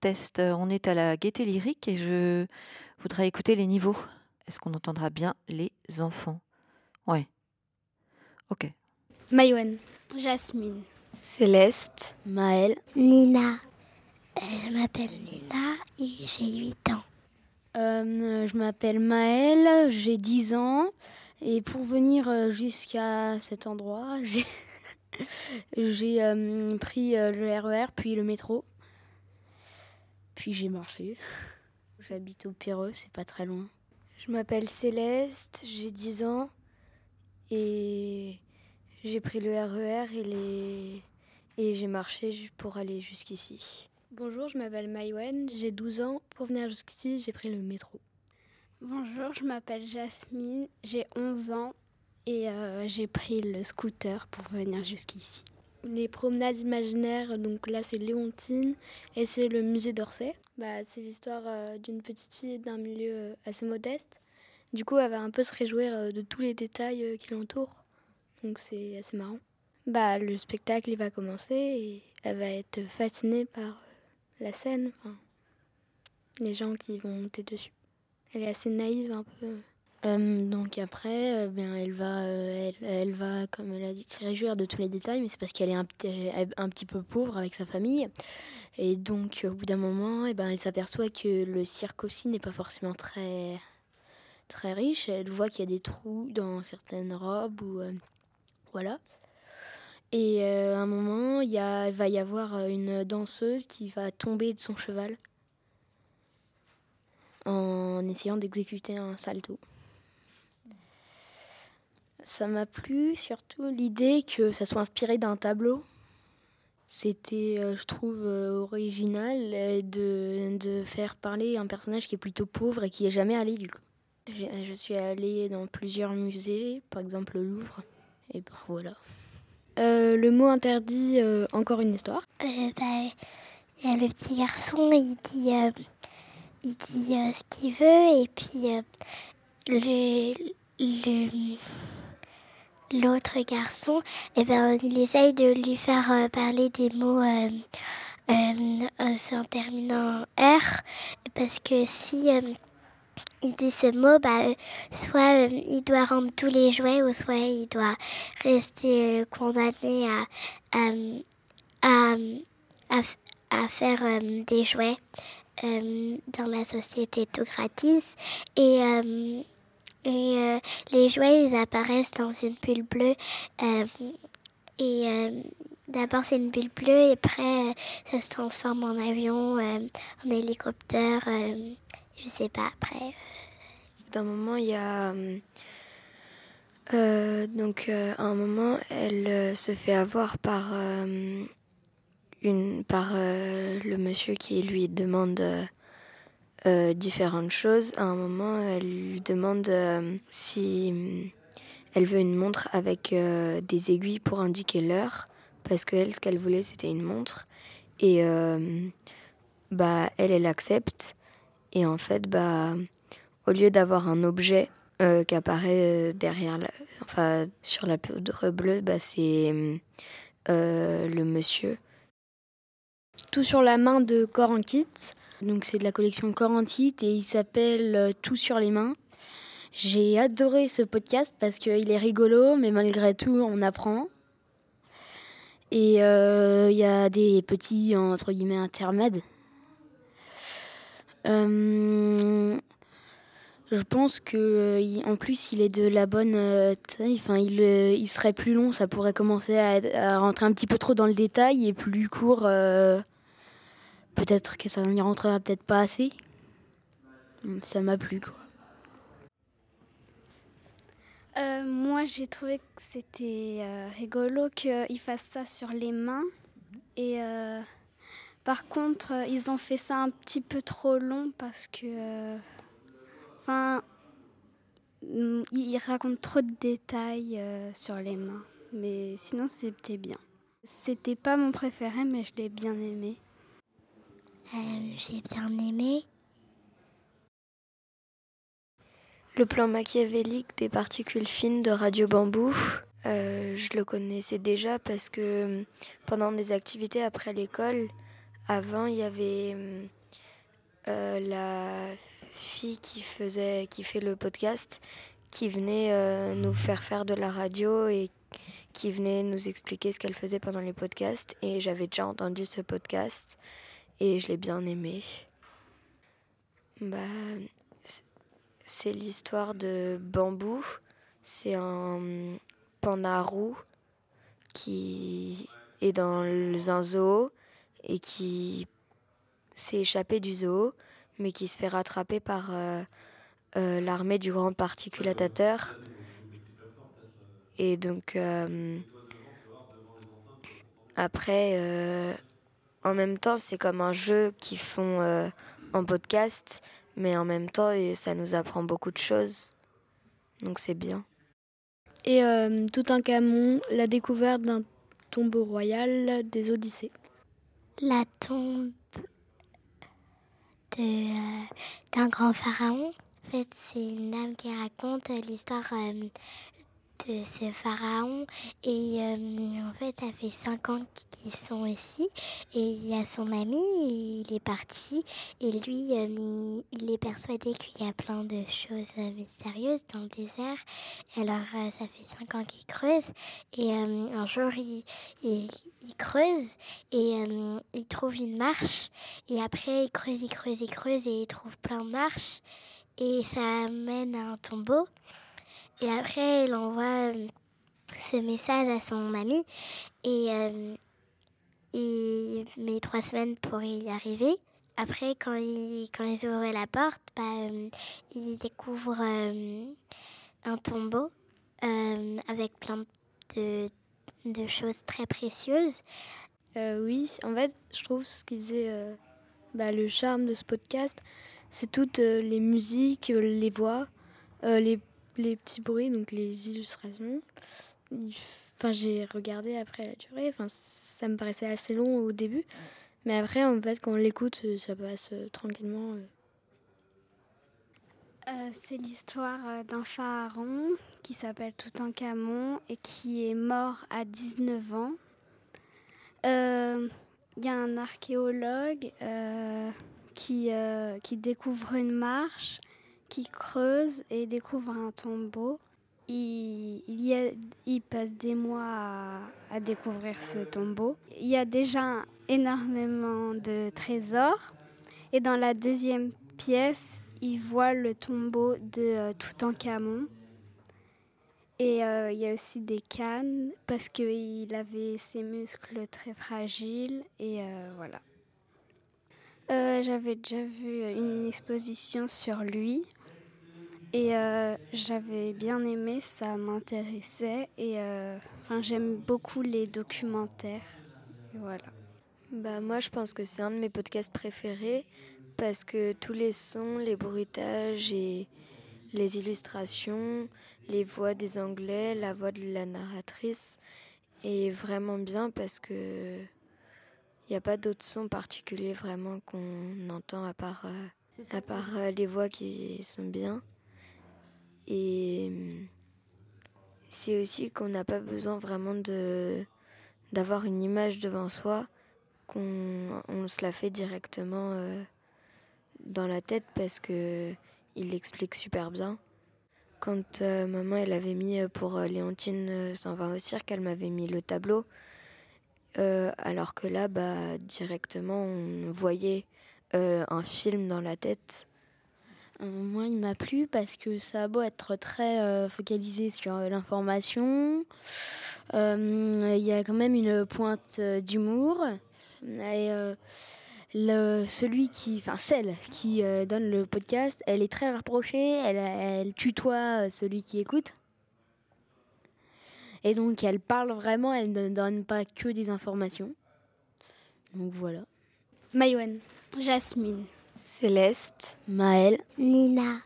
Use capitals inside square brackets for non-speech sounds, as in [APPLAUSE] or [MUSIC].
test. On est à la gaieté lyrique et je voudrais écouter les niveaux. Est-ce qu'on entendra bien les enfants? Ouais. Ok. Mayouen. Jasmine. Céleste. Maëlle. Nina. Euh, je m'appelle Nina et j'ai 8 ans. Euh, je m'appelle Maëlle, j'ai 10 ans. Et pour venir euh, jusqu'à cet endroit, [LAUGHS] j'ai j'ai pris le RER, e puis le métro. Puis j'ai marché. J'habite au Pireux, c'est pas très loin. Je m'appelle Céleste, j'ai 10 ans. Et j'ai pris le RER e et, les... et j'ai marché pour aller jusqu'ici. Bonjour, je m'appelle Maïwen, j'ai 12 ans. Pour venir jusqu'ici, j'ai pris le métro. Bonjour, je m'appelle Jasmine, j'ai 11 ans et euh, j'ai pris le scooter pour venir jusqu'ici. Les promenades imaginaires, donc là c'est Léontine et c'est le musée d'Orsay. Bah, c'est l'histoire euh, d'une petite fille d'un milieu euh, assez modeste. Du coup, elle va un peu se réjouir de tous les détails qui l'entourent. Donc c'est assez marrant. Bah, le spectacle il va commencer et elle va être fascinée par la scène, les gens qui vont monter dessus. Elle est assez naïve un peu. Euh, donc après, euh, bien, elle va, euh, elle, va, comme elle a dit, se réjouir de tous les détails, mais c'est parce qu'elle est un, un, petit peu pauvre avec sa famille. Et donc, au bout d'un moment, eh ben, elle s'aperçoit que le cirque aussi n'est pas forcément très, très riche. Elle voit qu'il y a des trous dans certaines robes ou voilà. Et à un moment, il, va y avoir une danseuse qui va tomber de son cheval en essayant d'exécuter un salto. Ça m'a plu surtout l'idée que ça soit inspiré d'un tableau. C'était, euh, je trouve, original de, de, faire parler un personnage qui est plutôt pauvre et qui est jamais allé du coup. Je, suis allée dans plusieurs musées, par exemple le Louvre, et ben voilà. Euh, le mot interdit, euh, encore une histoire. Euh, bah, il y a le petit garçon, il dit, il dit ce qu'il veut, et puis le, l'autre garçon, eh ben, il essaye de lui faire parler des mots en terminant R, parce que si il dit ce mot, bah, euh, soit euh, il doit rendre tous les jouets, ou soit il doit rester euh, condamné à, à, à, faire des jouets dans la société tout gratis. Et, et les jouets, ils apparaissent dans une bulle bleue. et d'abord, c'est une bulle bleue, et après, ça se transforme en avion, en hélicoptère. je sais pas, après d'un moment, il y a. Euh, donc, euh, à un moment, elle euh, se fait avoir par, une, par le monsieur qui lui demande différentes choses. À un moment, elle lui demande si elle veut une montre avec des aiguilles pour indiquer l'heure, parce qu'elle, ce qu'elle voulait, c'était une montre. Et bah, elle, elle accepte. Et en fait, bah au lieu d'avoir un objet euh, qui apparaît euh, derrière, enfin sur la poudre bleue, bah, c'est euh, le monsieur. Tout sur la main de Corankit. Donc c'est de la collection Corankit et il s'appelle Tout sur les mains. J'ai adoré ce podcast parce qu'il est rigolo, mais malgré tout, on apprend. Et il y a des petits, entre guillemets, intermèdes. Je pense que euh, en plus il est de la bonne euh, taille. Enfin, euh, il serait plus long. Ça pourrait commencer à, rentrer un petit peu trop dans le détail et plus court. Peut-être que ça n'y rentrera peut-être pas assez. Ça m'a plu quoi. moi, j'ai trouvé que c'était rigolo qu'ils fassent ça sur les mains. Et par contre, ils ont fait ça un petit peu trop long parce que Enfin, mm, il raconte trop de détails euh, sur les mains, mais sinon c'était bien. C'était pas mon préféré, mais je l'ai bien aimé. Euh, j'ai bien aimé. Le plan machiavélique des particules fines de Radio Bambou, euh, je le connaissais déjà parce que pendant des activités après l'école, Avant, il y avait euh, la fille qui faisait, qui fait le podcast, qui venait euh, nous faire faire de la radio et qui venait nous expliquer ce qu'elle faisait pendant les podcasts. Et j'avais déjà entendu ce podcast et je l'ai bien aimé. Bah, c'est l'histoire de Bambou. C'est un panda roux qui est dans un zoo et qui s'est échappé du zoo, mais qui se fait rattraper par euh, euh, l'armée du grand particulatateur. Et donc, euh, après, en même temps, c'est comme un jeu qu'ils font en podcast, mais en même temps, ça nous apprend beaucoup de choses. Donc, c'est bien. Et tout un camon, la découverte d'un tombeau royal des Odyssées. La tombe euh, d'un grand pharaon. En fait, c'est une dame qui raconte l'histoire euh, de ce pharaon. Et euh, en fait, ça fait cinq ans qu'ils sont ici. Et il y a son ami, il est parti. Et lui, euh, il est persuadé qu'il y a plein de choses euh, mystérieuses dans le désert. Alors, ça fait cinq ans qu'il creuse. Et un jour, il, il, creuse et il trouve une marche. Et après, il creuse, il creuse, il creuse et il trouve plein de marches. Et ça mène à un tombeau. Et après, il envoie euh, ce message à son ami et euh, il met trois semaines pour y arriver. Après, quand ils, quand ils ouvrent la porte, bah, euh, ils découvrent un tombeau avec plein de, de, choses très précieuses. oui, en fait, je trouve ce qui faisait bah, le charme de ce podcast, c'est toutes les musiques, les voix, les les petits bruits, donc les illustrations. Enfin, j'ai regardé après la durée. Enfin, ça me paraissait assez long au début. Mais après, en fait, quand on l'écoute, ça passe euh, tranquillement. Euh. Euh, c'est l'histoire d'un pharaon qui s'appelle Toutankhamon et qui est mort à 19 ans. Il y a un archéologue qui, qui découvre une marche qui creuse et découvre un tombeau. Il, il, passe des mois à, découvrir ce tombeau. Il y a déjà énormément de trésors. Et dans la deuxième pièce, il voit le tombeau de euh, Toutankhamon. Et euh, il y a aussi des cannes parce qu'il avait ses muscles très fragiles. Et euh, voilà. J'avais déjà vu une exposition sur lui et euh, j'avais bien aimé, ça m'intéressait et euh, j'aime beaucoup les documentaires. voilà. Bah moi je pense que c'est un de mes podcasts préférés parce que tous les sons, les bruitages et les illustrations, les voix des Anglais, la voix de la narratrice est vraiment bien parce que il n'y a pas d'autres sons particuliers vraiment qu'on entend à part, euh, à part les voix qui sont bien. Et c'est aussi qu'on n'a pas besoin vraiment de d'avoir une image devant soi, qu'on on se la fait directement euh, dans la tête parce que il l'explique super bien. Quand euh, maman elle avait mis euh, pour Léontine s'en va au cirque, elle m'avait mis le tableau, alors que là, bah directement on voyait un film dans la tête moi, il m'a plu parce que ça a beau être très euh, focalisé sur euh, l'information. Euh, il y a quand même une pointe d'humour. Et le, celui qui, enfin celle qui donne le podcast, elle est très rapprochée. Elle, elle tutoie celui qui écoute. Et donc, elle parle vraiment. Elle ne donne pas que des informations. Donc voilà. Mayouen. Jasmine. Céleste, Maëlle, Nina,